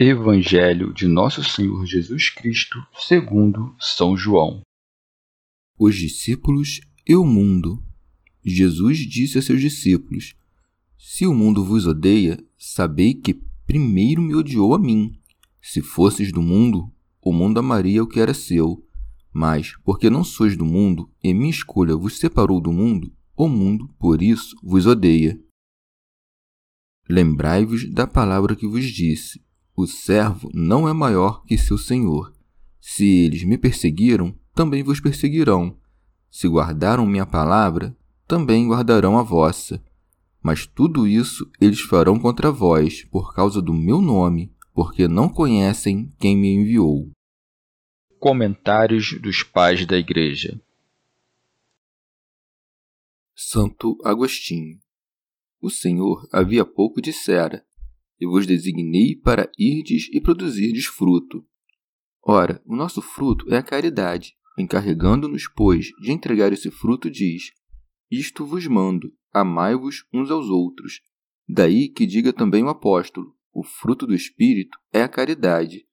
Evangelho de Nosso Senhor Jesus Cristo, segundo São João. Os discípulos e o mundo. Jesus disse a seus discípulos: Se o mundo vos odeia, sabei que primeiro me odiou a mim. Se fosses do mundo, o mundo amaria o que era seu. Mas, porque não sois do mundo, e minha escolha vos separou do mundo, o mundo, por isso, vos odeia. Lembrai-vos da palavra que vos disse o servo não é maior que seu senhor. Se eles me perseguiram, também vos perseguirão. Se guardaram minha palavra, também guardarão a vossa. Mas tudo isso eles farão contra vós, por causa do meu nome, porque não conhecem quem me enviou. Comentários dos Pais da Igreja Santo Agostinho O Senhor havia pouco dissera: e vos designei para irdes e produzirdes fruto. Ora, o nosso fruto é a caridade. Encarregando-nos, pois, de entregar esse fruto, diz: Isto vos mando, amai-vos uns aos outros. Daí que diga também o apóstolo: o fruto do Espírito é a caridade.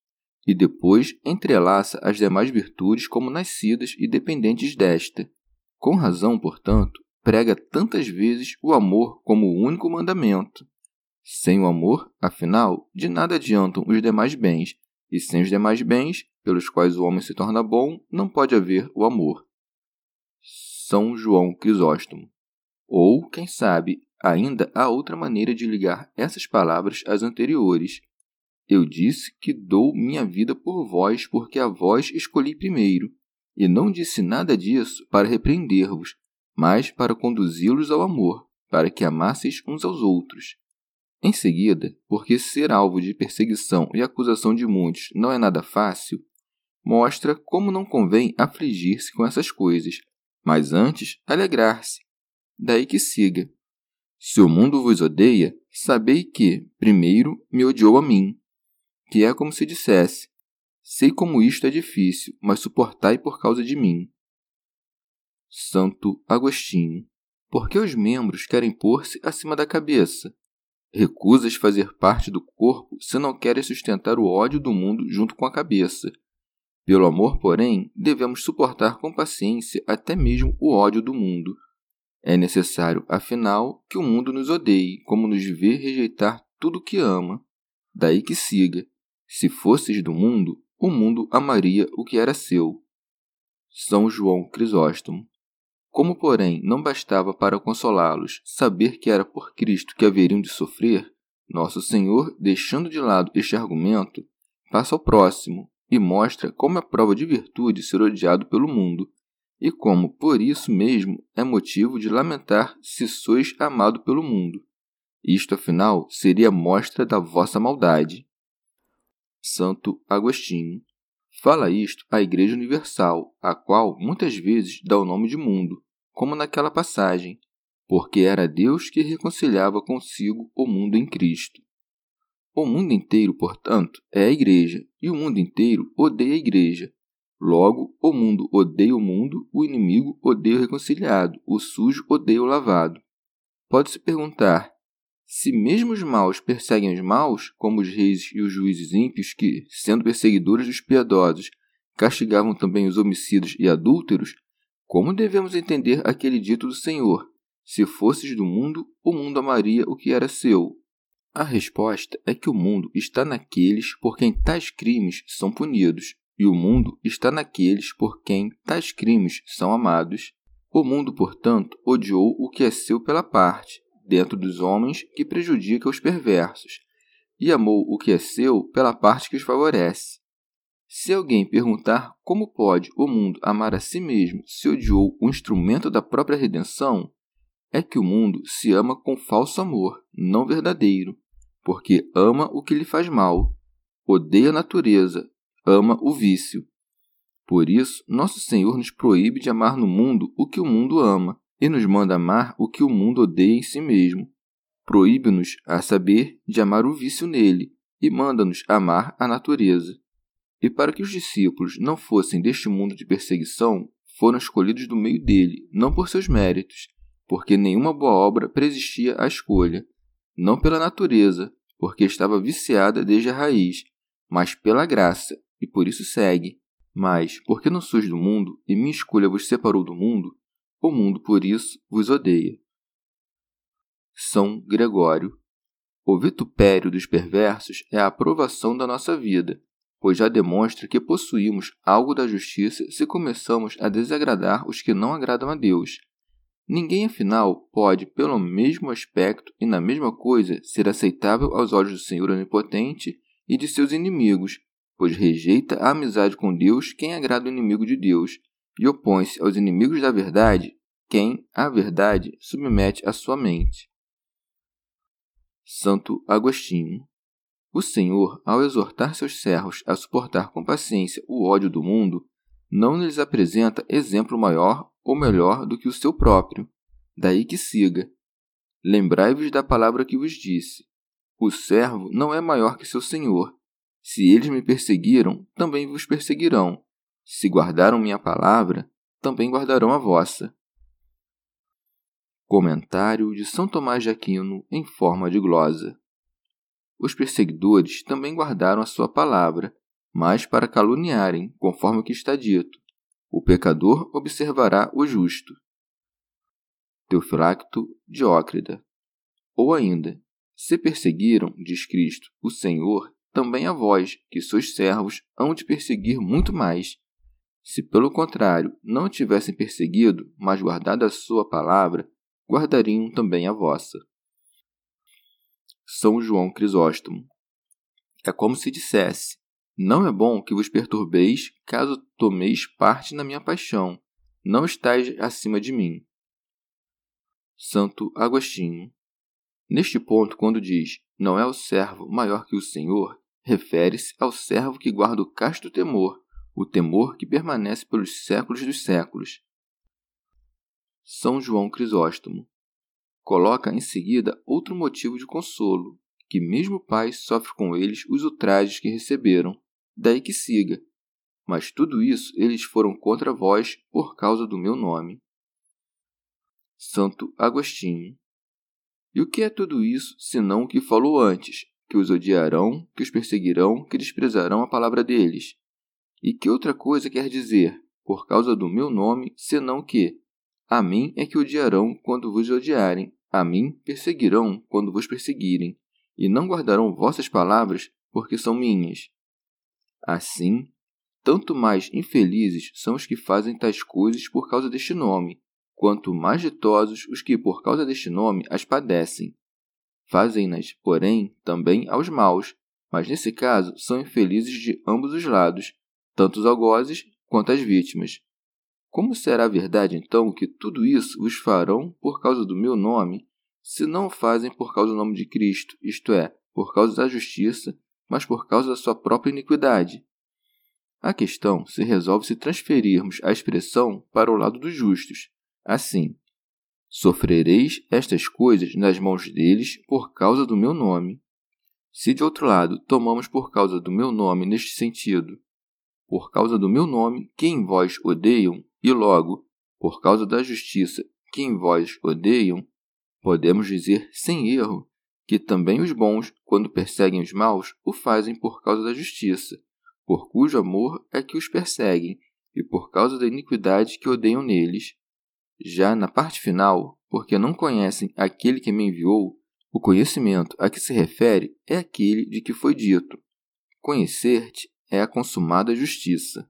E depois entrelaça as demais virtudes como nascidas e dependentes desta. Com razão, portanto, prega tantas vezes o amor como o único mandamento. Sem o amor, afinal, de nada adiantam os demais bens, e sem os demais bens, pelos quais o homem se torna bom, não pode haver o amor. São João Crisóstomo. Ou, quem sabe, ainda há outra maneira de ligar essas palavras às anteriores. Eu disse que dou minha vida por vós, porque a vós escolhi primeiro, e não disse nada disso para repreender-vos, mas para conduzi-los ao amor, para que amasseis uns aos outros. Em seguida, porque ser alvo de perseguição e acusação de muitos não é nada fácil, mostra como não convém afligir-se com essas coisas, mas antes alegrar-se. Daí que siga. Se o mundo vos odeia, sabei que, primeiro, me odiou a mim. Que é como se dissesse: Sei como isto é difícil, mas suportai por causa de mim. Santo Agostinho. Porque os membros querem pôr-se acima da cabeça, Recusas fazer parte do corpo se não queres sustentar o ódio do mundo junto com a cabeça. Pelo amor, porém, devemos suportar com paciência até mesmo o ódio do mundo. É necessário, afinal, que o mundo nos odeie, como nos vê rejeitar tudo que ama. Daí que siga: se fosses do mundo, o mundo amaria o que era seu. São João Crisóstomo como, porém, não bastava para consolá-los saber que era por Cristo que haveriam de sofrer, nosso Senhor, deixando de lado este argumento, passa ao próximo e mostra como é prova de virtude ser odiado pelo mundo, e como, por isso mesmo, é motivo de lamentar se sois amado pelo mundo. Isto, afinal, seria mostra da vossa maldade. Santo Agostinho. Fala isto à Igreja Universal, a qual muitas vezes dá o nome de mundo, como naquela passagem, porque era Deus que reconciliava consigo o mundo em Cristo. O mundo inteiro, portanto, é a Igreja, e o mundo inteiro odeia a Igreja. Logo, o mundo odeia o mundo, o inimigo odeia o reconciliado, o sujo odeia o lavado. Pode-se perguntar: se mesmo os maus perseguem os maus, como os reis e os juízes ímpios que, sendo perseguidores dos piedosos, castigavam também os homicidas e adúlteros, como devemos entender aquele dito do Senhor? Se fosses do mundo, o mundo amaria o que era seu. A resposta é que o mundo está naqueles por quem tais crimes são punidos, e o mundo está naqueles por quem tais crimes são amados. O mundo, portanto, odiou o que é seu pela parte, dentro dos homens que prejudica os perversos, e amou o que é seu pela parte que os favorece. Se alguém perguntar como pode o mundo amar a si mesmo se odiou o instrumento da própria redenção, é que o mundo se ama com falso amor, não verdadeiro, porque ama o que lhe faz mal, odeia a natureza, ama o vício. Por isso, nosso Senhor nos proíbe de amar no mundo o que o mundo ama, e nos manda amar o que o mundo odeia em si mesmo. Proíbe-nos, a saber, de amar o vício nele, e manda-nos amar a natureza. E para que os discípulos não fossem deste mundo de perseguição, foram escolhidos do meio dele, não por seus méritos, porque nenhuma boa obra preexistia à escolha, não pela natureza, porque estava viciada desde a raiz, mas pela graça, e por isso segue. Mas, porque não sois do mundo, e minha escolha vos separou do mundo, o mundo por isso vos odeia. São Gregório. O vitupério dos perversos é a aprovação da nossa vida, pois já demonstra que possuímos algo da justiça se começamos a desagradar os que não agradam a Deus. Ninguém, afinal, pode, pelo mesmo aspecto e na mesma coisa, ser aceitável aos olhos do Senhor Onipotente e de seus inimigos, pois rejeita a amizade com Deus quem agrada o inimigo de Deus, e opõe-se aos inimigos da verdade quem a verdade submete à sua mente. Santo Agostinho o Senhor, ao exortar seus servos a suportar com paciência o ódio do mundo, não lhes apresenta exemplo maior ou melhor do que o seu próprio. Daí que siga. Lembrai-vos da palavra que vos disse: O servo não é maior que seu senhor. Se eles me perseguiram, também vos perseguirão. Se guardaram minha palavra, também guardarão a vossa. Comentário de São Tomás de Aquino em forma de glosa. Os perseguidores também guardaram a sua palavra, mas para caluniarem, conforme o que está dito. O pecador observará o justo. Teofilacto Diócrida. Ou ainda, se perseguiram, diz Cristo, o Senhor, também a vós, que sois servos, hão de perseguir muito mais. Se, pelo contrário, não tivessem perseguido, mas guardado a sua palavra, guardariam também a vossa. São João Crisóstomo. É como se dissesse: Não é bom que vos perturbeis, caso tomeis parte na minha paixão. Não estáis acima de mim. Santo Agostinho. Neste ponto, quando diz não é o servo maior que o Senhor, refere-se ao servo que guarda o casto temor, o temor que permanece pelos séculos dos séculos. São João Crisóstomo coloca em seguida outro motivo de consolo, que mesmo o pai sofre com eles os ultrajes que receberam, daí que siga. Mas tudo isso eles foram contra vós por causa do meu nome. Santo Agostinho. E o que é tudo isso, senão o que falou antes, que os odiarão, que os perseguirão, que desprezarão a palavra deles? E que outra coisa quer dizer, por causa do meu nome, senão que, a mim é que odiarão quando vos odiarem, a mim perseguirão quando vos perseguirem, e não guardarão vossas palavras, porque são minhas. Assim, tanto mais infelizes são os que fazem tais coisas por causa deste nome, quanto mais ditosos os que por causa deste nome as padecem. Fazem-nas, porém, também aos maus, mas nesse caso são infelizes de ambos os lados, tanto os algozes quanto as vítimas. Como será verdade, então, que tudo isso vos farão por causa do meu nome, se não fazem por causa do nome de Cristo, isto é, por causa da justiça, mas por causa da sua própria iniquidade? A questão se resolve se transferirmos a expressão para o lado dos justos. Assim, sofrereis estas coisas nas mãos deles por causa do meu nome. Se de outro lado tomamos por causa do meu nome neste sentido, por causa do meu nome, que em vós odeiam, e logo, por causa da justiça que em vós odeiam, podemos dizer sem erro que também os bons, quando perseguem os maus, o fazem por causa da justiça, por cujo amor é que os perseguem, e por causa da iniquidade que odeiam neles. Já na parte final, porque não conhecem aquele que me enviou, O conhecimento a que se refere é aquele de que foi dito: Conhecer-te é a consumada justiça.